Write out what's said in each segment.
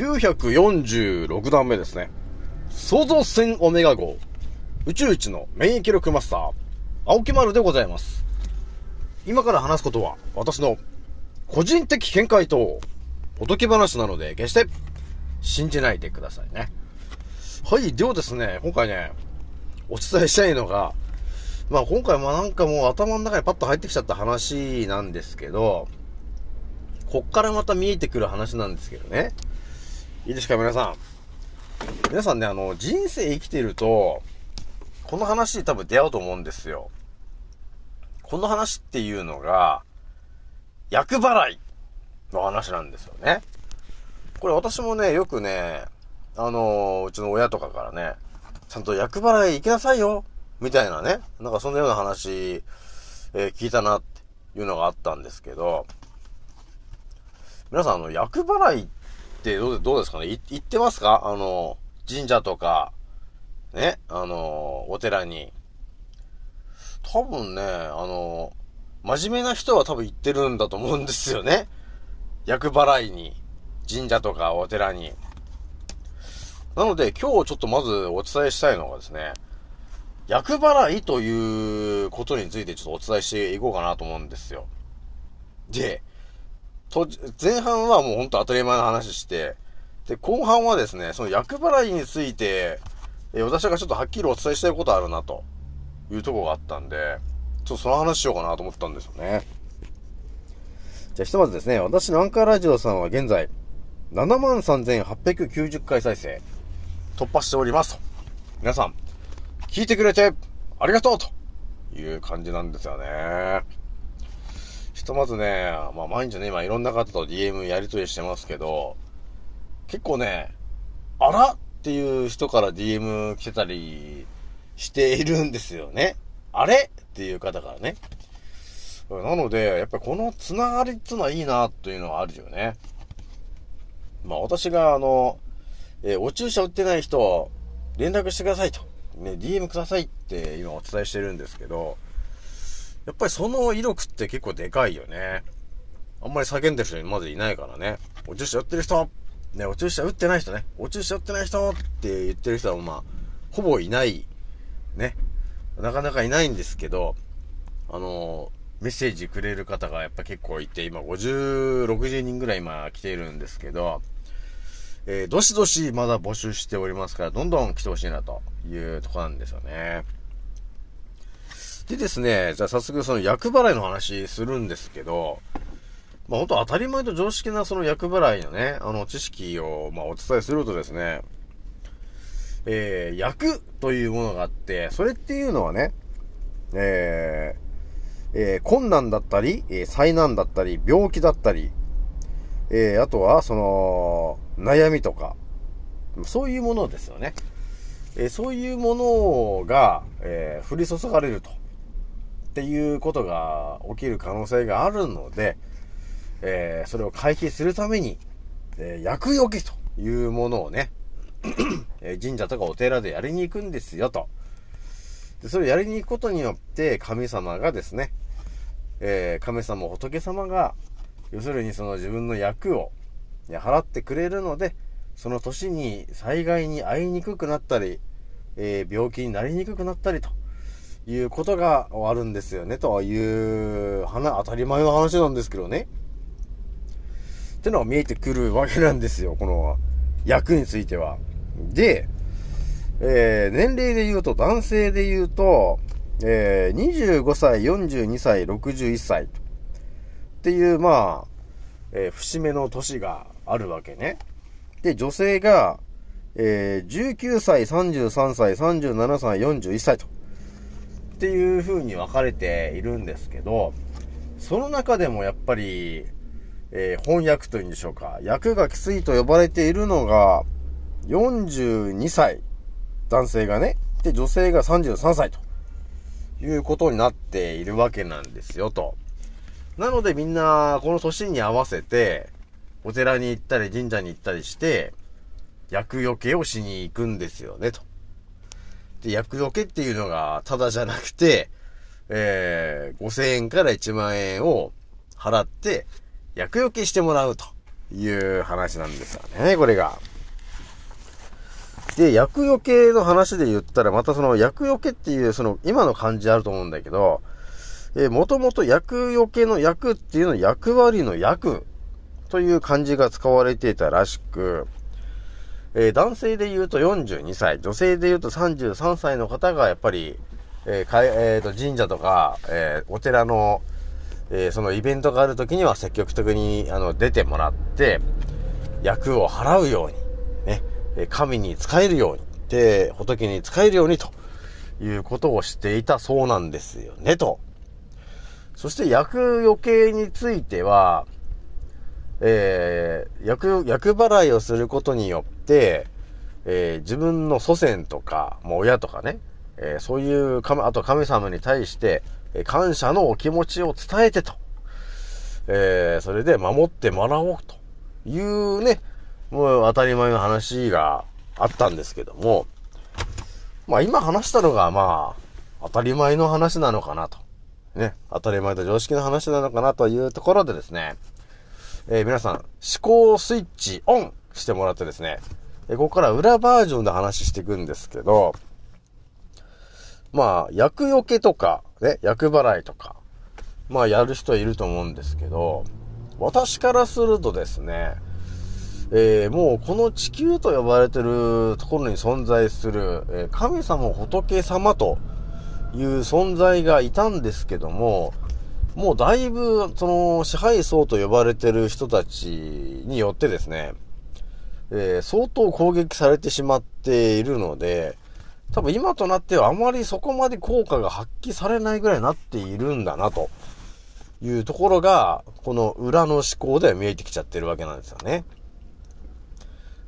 946段目ですね。創造船オメガ号、宇宙一の免疫力マスター、青木丸でございます。今から話すことは、私の個人的見解と、おとぎ話なので、決して、信じないでくださいね。はい、ではですね、今回ね、お伝えしたいのが、まあ今回もなんかもう頭の中にパッと入ってきちゃった話なんですけど、こっからまた見えてくる話なんですけどね。いいですか、皆さん。皆さんね、あの、人生生きてると、この話に多分出会うと思うんですよ。この話っていうのが、厄払いの話なんですよね。これ私もね、よくね、あのうちの親とかからね、ちゃんと厄払い行きなさいよみたいなね、なんかそんなような話、えー聞いたなっていうのがあったんですけど、皆さん、あの、厄払いっってどうですかね？い行ってますか？あの、神社とか、ね、あの、お寺に。多分ね、あの、真面目な人は多分行ってるんだと思うんですよね。厄払いに。神社とかお寺に。なので、今日ちょっとまずお伝えしたいのがですね、厄払いということについてちょっとお伝えしていこうかなと思うんですよ。で、前半はもうほんと当たり前の話して、で、後半はですね、その厄払いについて、え私がちょっとはっきりお伝えしたいことあるなというとこがあったんで、ちょっとその話しようかなと思ったんですよね。じゃあひとまずですね、私のアンカーラジオさんは現在、73,890回再生、突破しておりますと。皆さん、聞いてくれて、ありがとうという感じなんですよね。とまずね、まあ毎日ね、今いろんな方と DM やり取りしてますけど、結構ね、あら？っていう人から DM 来てたりしているんですよね。あれ？っていう方からね。なので、やっぱりこのつながりっていうのはいいなというのはあるよね。まあ私があの、えーお注射打ってない人、連絡してくださいと。ね、DM くださいって今お伝えしてるんですけど、やっぱりその威力って結構でかいよね。あんまり叫んでる人まずいないからね。お注射打ってる人ね、お注射打ってない人ね。お注射打ってない人って言ってる人はまあ、ほぼいない。ね。なかなかいないんですけど、あのメッセージくれる方がやっぱ結構いて、今50、60人ぐらい今来ているんですけど、えー、どしどしまだ募集しておりますから、どんどん来てほしいなというとこなんですよね。でですね、じゃあ早速その厄払いの話するんですけど、まあ本当当たり前と常識なその厄払いのね、あの知識をまあお伝えするとですね、えー、役というものがあって、それっていうのはね、えー、えー困難だったり、えー災難だったり、病気だったり、えーあとは、その、悩みとか、そういうものですよね。えーそういうものが、えー降り注がれると。っていうことが起きる可能性があるので、えーそれを回避するために、えー厄除けというものをね、え神社とかお寺でやりに行くんですよと。で、それをやりに行くことによって、神様がですね、えー神様、仏様が、要するにその自分の役を払ってくれるので、その年に災害に遭いにくくなったり、えー病気になりにくくなったりということがあるんですよね、という、話、当たり前の話なんですけどね。ってのが見えてくるわけなんですよ、この役については。で、えー年齢で言うと、男性で言うと、えー25歳、42歳、61歳っていう、まあ、えー節目の年があるわけね。で、女性が、えー19歳、33歳、37歳、41歳と。っていう風に分かれているんですけど、その中でもやっぱり、えー翻訳というんでしょうか。役がきついと呼ばれているのが、42歳、男性がね。で、女性が33歳と。いうことになっているわけなんですよ、と。なのでみんな、この年に合わせて、お寺に行ったり神社に行ったりして、厄除けをしに行くんですよね、と。で、厄除けっていうのが、ただじゃなくて、えー、5000円から1万円を払って、厄除けしてもらうという話なんですよね、これが。で、厄除けの話で言ったら、またその厄除けっていう、その今の漢字あると思うんだけど、えー、もともと厄除けの役っていうのは役割の役という漢字が使われていたらしく、えー、男性で言うと42歳、女性で言うと33歳の方がやっぱり、えーかえー、と神社とか、えー、お寺の、えー、そのイベントがある時には積極的にあの出てもらって、役を払うように、ね、神に使えるように、で、仏に使えるようにということをしていたそうなんですよね、と。そして役余計については、えー、役、役払いをすることによって、えー、自分の祖先とか、もう親とかね、えー、そういう、あと神様に対して、え感謝のお気持ちを伝えてと、えー、それで守ってもらおうというね、もう当たり前の話があったんですけども、まあ今話したのがまあ、当たり前の話なのかなと。ね、当たり前と常識の話なのかなというところでですね、えー、皆さん、思考スイッチオンしてもらってですね、え、ここから裏バージョンで話していくんですけど、まあ、役除けとか、ね、役払いとか、まあ、やる人いると思うんですけど、私からするとですね、えー、もうこの地球と呼ばれてるところに存在する、えー、神様仏様という存在がいたんですけども、もうだいぶ、その、支配層と呼ばれてる人たちによってですね、えー、相当攻撃されてしまっているので、多分今となってはあまりそこまで効果が発揮されないぐらいになっているんだな、というところが、この裏の思考では見えてきちゃってるわけなんですよね。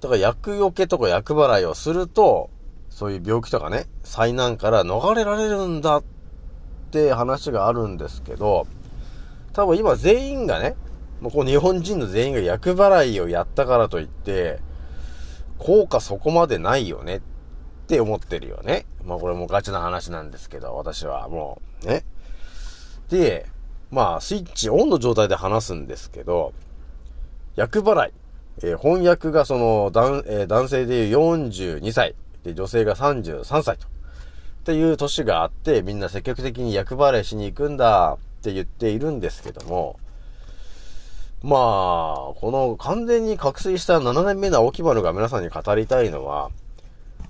だから厄除けとか厄払いをすると、そういう病気とかね、災難から逃れられるんだって話があるんですけど、多分今全員がね、もうこの日本人の全員が厄払いをやったからといって、効果そこまでないよねって思ってるよね。まあこれもガチな話なんですけど、私はもう、ね。で、まあスイッチオンの状態で話すんですけど、厄払い。えー、翻訳がその、男、えー、男性でいう42歳、で、女性が33歳と。っていう年があって、みんな積極的に役払いしに行くんだって言っているんですけども、まあ、この完全に覚醒した7年目の青木丸が皆さんに語りたいのは、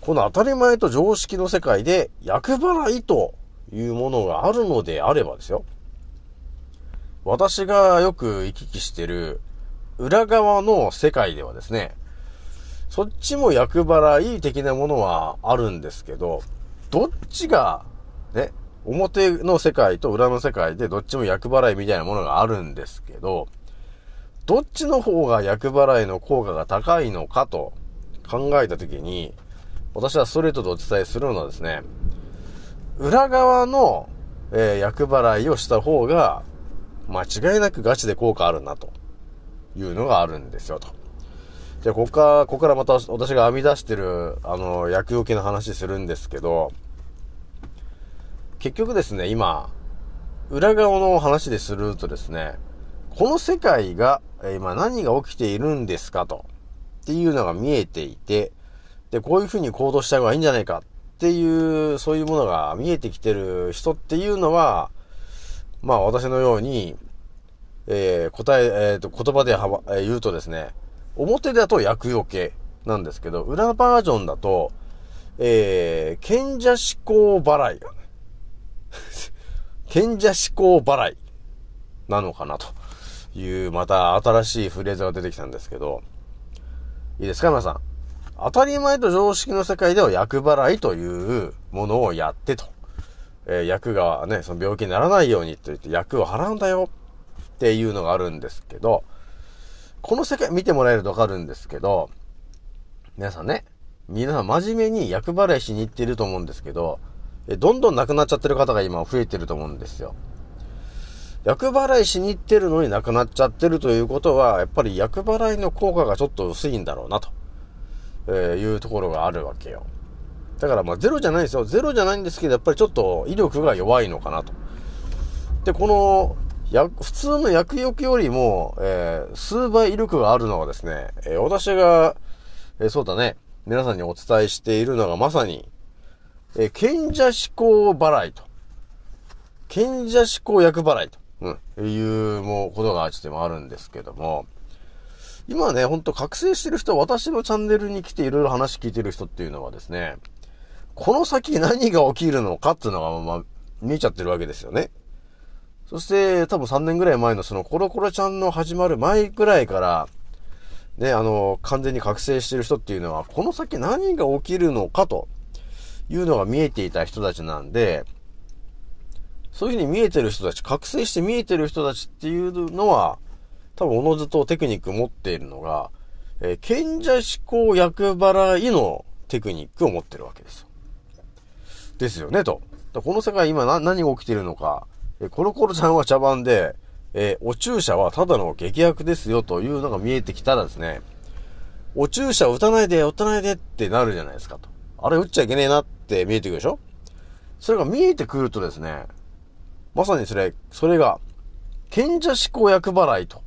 この当たり前と常識の世界で役払いというものがあるのであればですよ。私がよく行き来してる裏側の世界ではですね、そっちも役払い的なものはあるんですけど、どっちが、ね、表の世界と裏の世界でどっちも役払いみたいなものがあるんですけど、どっちの方が役払いの効果が高いのかと考えたときに、私はストレートでお伝えするのはですね、裏側の、えー、払いをした方が、間違いなくガチで効果あるなと。いうのがあるんですよ、と。じゃあ、ここから、ここからまた私が編み出してる、あの、薬除けの話するんですけど、結局ですね、今、裏側の話でするとですね、この世界が、今何が起きているんですかと、っていうのが見えていて、で、こういうふうに行動した方がいいんじゃないか。っていう、そういうものが見えてきてる人っていうのは、まあ私のように、えー、答え、えっ、ー、と、言葉では、えー、言うとですね、表だと厄除けなんですけど、裏バージョンだと、えー、賢者思考払い。賢者思考払いなのかなと。いう、また新しいフレーズが出てきたんですけど、いいですか皆さん。当たり前と常識の世界では厄払いというものをやってと。えー、役がね、その病気にならないようにと言って役を払うんだよっていうのがあるんですけど、この世界見てもらえるとわかるんですけど、皆さんね、皆さん真面目に役払いしに行ってると思うんですけど、どんどん亡くなっちゃってる方が今増えてると思うんですよ。役払いしに行ってるのに亡くなっちゃってるということは、やっぱり役払いの効果がちょっと薄いんだろうな、と、いうところがあるわけよ。だからまあゼロじゃないですよ。ゼロじゃないんですけど、やっぱりちょっと威力が弱いのかなと。で、このや、普通の薬浴よりも、えー、数倍威力があるのはですね、えー、私が、えー、そうだね、皆さんにお伝えしているのがまさに、えー、賢者思考払いと。賢者思考薬払いと。うん。いう、もう、ことがちょっと今あるんですけども、今ね、ほんと覚醒してる人、私のチャンネルに来ていろいろ話聞いてる人っていうのはですね、この先何が起きるのかっていうのが、まあ、見えちゃってるわけですよね。そして、多分3年ぐらい前のそのコロコロちゃんの始まる前ぐらいから、ね、あの、完全に覚醒してる人っていうのは、この先何が起きるのかというのが見えていた人たちなんで、そういうふうに見えてる人たち、覚醒して見えてる人たちっていうのは、多分おのずとテクニック持っているのが、えー、賢者思考役払いのテクニックを持ってるわけですよ。ですよね、と。この世界今な何が起きてるのか、えー、コロコロちゃんは茶番で、えー、お注射はただの劇薬ですよというのが見えてきたらですね、お注射を打たないで、打たないでってなるじゃないですかと。あれ打っちゃいけねえなって見えてくるでしょ？それが見えてくるとですね、まさにそれ、それが、賢者思考役払いと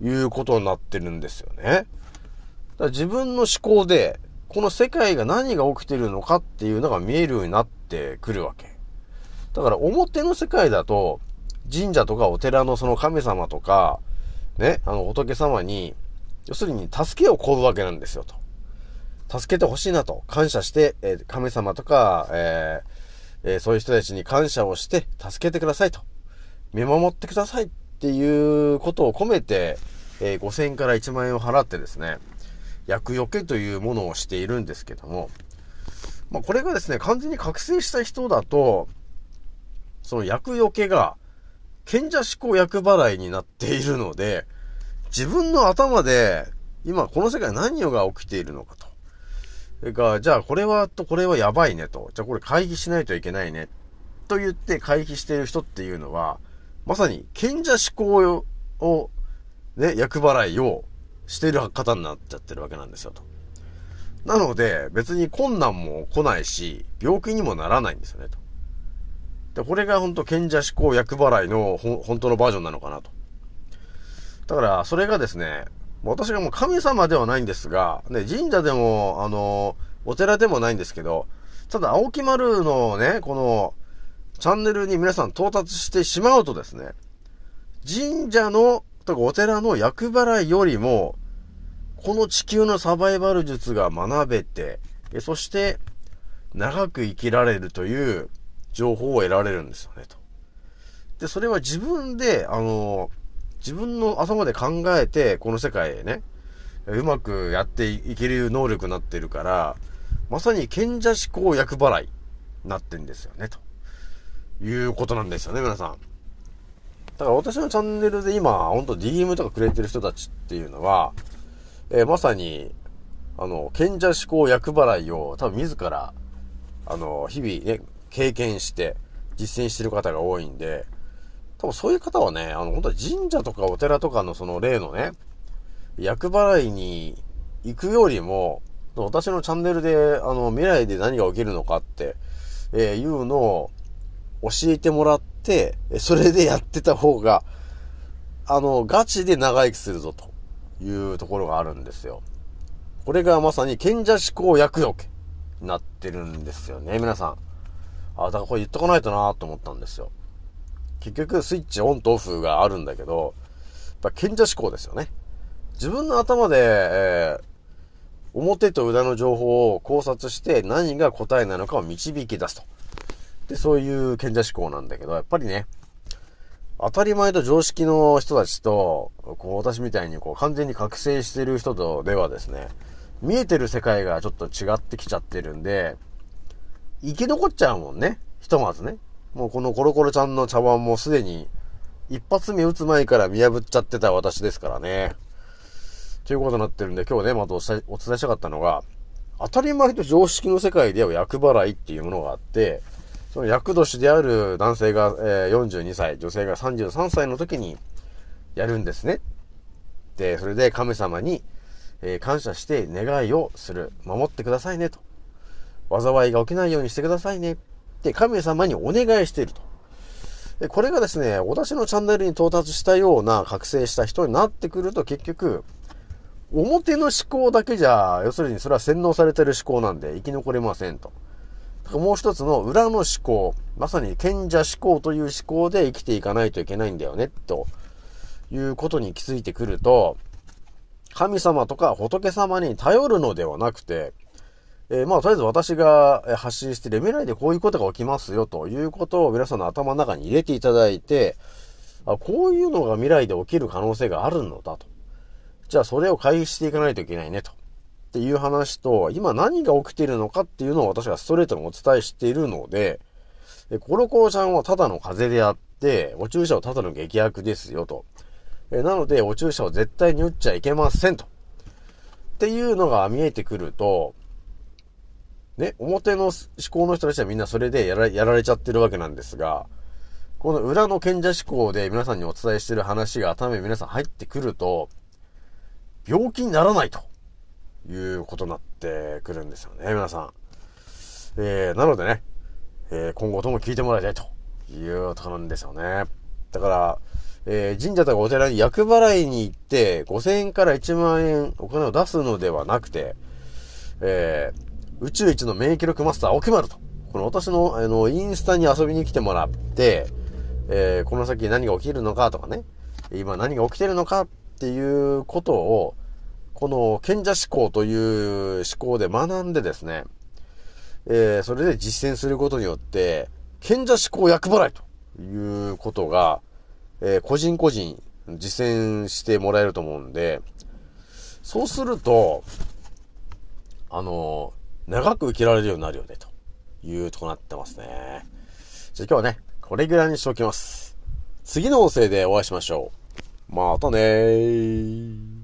いうことになってるんですよね。だから自分の思考で、この世界が何が起きてるのかっていうのが見えるようになってくるわけ。だから表の世界だと、神社とかお寺のその神様とか、ね、あの仏様に、要するに助けを請うわけなんですよと。助けてほしいなと。感謝して、えー、神様とか、えーえー、そういう人たちに感謝をして助けてくださいと。見守ってくださいっていうことを込めて、えー、5000円から1万円を払ってですね、厄除けというものをしているんですけども、まあ、これがですね、完全に覚醒した人だと、その厄除けが、賢者思考厄払いになっているので、自分の頭で、今この世界何が起きているのかと。それか、じゃあこれはとこれはやばいねと。じゃあこれ回避しないといけないね。と言って回避している人っていうのは、まさに賢者思考を、ね、役払いをしている方になっちゃってるわけなんですよと。なので、別に困難も来ないし、病気にもならないんですよねと。で、これが本当賢者思考役払いの本当のバージョンなのかなと。だから、それがですね、私がもう神様ではないんですが、ね、神社でも、あの、お寺でもないんですけど、ただ、青木丸のね、この、チャンネルに皆さん到達してしまうとですね、神社の、とかお寺の厄払いよりも、この地球のサバイバル術が学べて、そして、長く生きられるという情報を得られるんですよね、と。で、それは自分で、あの、自分の頭で考えて、この世界へね、うまくやっていける能力になってるから、まさに賢者思考役払いなってんですよね、ということなんですよね、皆さん。だから私のチャンネルで今、ほんと DM とかくれてる人たちっていうのは、えー、まさに、あの、賢者思考役払いを多分自ら、あの、日々ね、経験して実践してる方が多いんで、多分そういう方はね、あの、本当に神社とかお寺とかのその例のね、厄払いに行くよりも、私のチャンネルで、あの、未来で何が起きるのかって、えー、いうのを教えてもらって、それでやってた方が、あの、ガチで長生きするぞというところがあるんですよ。これがまさに賢者思考厄除けになってるんですよね、皆さん。あ、だからこれ言っとかないとなと思ったんですよ。結局スイッチオンとオフがあるんだけど、やっぱ賢者思考ですよね。自分の頭で、えー、表と裏の情報を考察して何が答えなのかを導き出すと。で、そういう賢者思考なんだけど、やっぱりね、当たり前と常識の人たちと、こう私みたいにこう完全に覚醒してる人とではですね、見えてる世界がちょっと違ってきちゃってるんで、生き残っちゃうもんね。ひとまずね。もうこのコロコロちゃんの茶碗もすでに一発目打つ前から見破っちゃってた私ですからね。ということになってるんで、今日ね、またお伝えしたかったのが、当たり前と常識の世界では厄払いっていうものがあって、その厄年である男性が、え、42歳、女性が33歳の時にやるんですね。で、それで神様に、え、感謝して願いをする。守ってくださいねと。災いが起きないようにしてくださいね。って神様にお願いしていると。で、これがですね、私のチャンネルに到達したような覚醒した人になってくると結局、表の思考だけじゃ、要するにそれは洗脳されてる思考なんで生き残れませんと。だからもう一つの裏の思考、まさに賢者思考という思考で生きていかないといけないんだよね、ということに気づいてくると、神様とか仏様に頼るのではなくて、えー、まあ、とりあえず私が発信してる未来でこういうことが起きますよということを皆さんの頭の中に入れていただいて、あこういうのが未来で起きる可能性があるのだと。じゃあそれを回避していかないといけないねと。っていう話と、今何が起きているのかっていうのを私はストレートにお伝えしているので、コロコロちゃんはただの風邪であって、お注射はただの劇薬ですよと。えなので、お注射を絶対に打っちゃいけませんと。っていうのが見えてくると、ね、表の思考の人たちはみんなそれでやらやられちゃってるわけなんですが、この裏の賢者思考で皆さんにお伝えしてる話が頭に皆さん入ってくると、病気にならないということになってくるんですよね、皆さん。えー、なのでね、えー、今後とも聞いてもらいたいというところなんですよね。だから、えー、神社とかお寺に厄払いに行って、5000円から1万円お金を出すのではなくて、えー、宇宙一の免疫力マスター、奥丸と。この私の、あの、インスタに遊びに来てもらって、えー、この先何が起きるのかとかね、今何が起きてるのかっていうことを、この賢者思考という思考で学んでですね、えー、それで実践することによって、賢者思考役払いということが、えー、個人個人実践してもらえると思うんで、そうすると、あの長く受けられるようになるよね、というとこなってますね。じゃあ今日はね、これぐらいにしておきます。次の音声でお会いしましょう。またねー。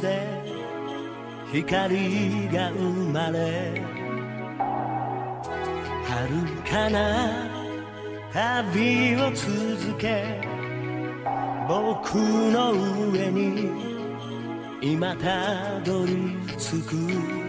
で光が生まれ遥かな旅を続け僕の上に今たどり着く。